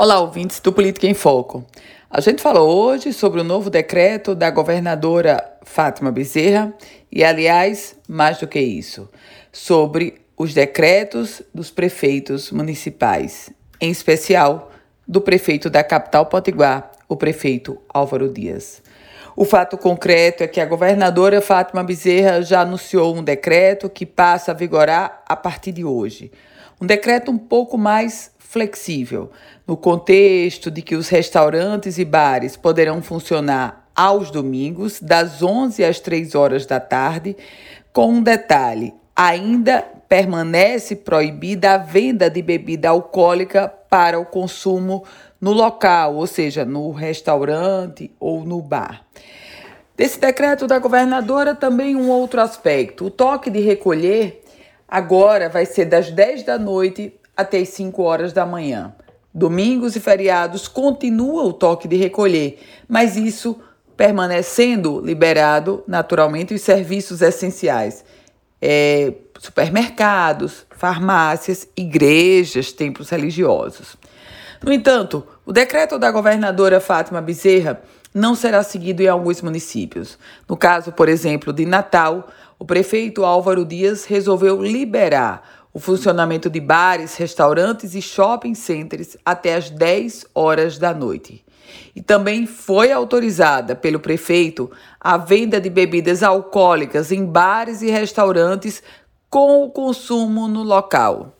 Olá, ouvintes do Política em Foco. A gente falou hoje sobre o novo decreto da governadora Fátima Bezerra e, aliás, mais do que isso, sobre os decretos dos prefeitos municipais, em especial do prefeito da capital Potiguar, o prefeito Álvaro Dias. O fato concreto é que a governadora Fátima Bezerra já anunciou um decreto que passa a vigorar a partir de hoje. Um decreto um pouco mais flexível, no contexto de que os restaurantes e bares poderão funcionar aos domingos, das 11 às 3 horas da tarde, com um detalhe: ainda permanece proibida a venda de bebida alcoólica para o consumo no local, ou seja, no restaurante ou no bar. Desse decreto da governadora, também um outro aspecto: o toque de recolher agora vai ser das 10 da noite até as 5 horas da manhã. Domingos e feriados continua o toque de recolher, mas isso permanecendo liberado naturalmente os serviços essenciais. É, supermercados, farmácias, igrejas, templos religiosos. No entanto, o decreto da governadora Fátima Bezerra não será seguido em alguns municípios. No caso, por exemplo, de Natal, o prefeito Álvaro Dias resolveu liberar o funcionamento de bares, restaurantes e shopping centers até às 10 horas da noite. E também foi autorizada pelo prefeito a venda de bebidas alcoólicas em bares e restaurantes com o consumo no local.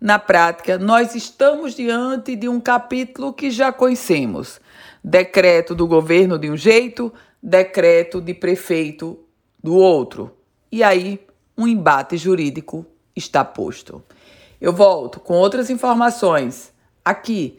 Na prática, nós estamos diante de um capítulo que já conhecemos: decreto do governo de um jeito, decreto de prefeito do outro. E aí, um embate jurídico está posto. Eu volto com outras informações aqui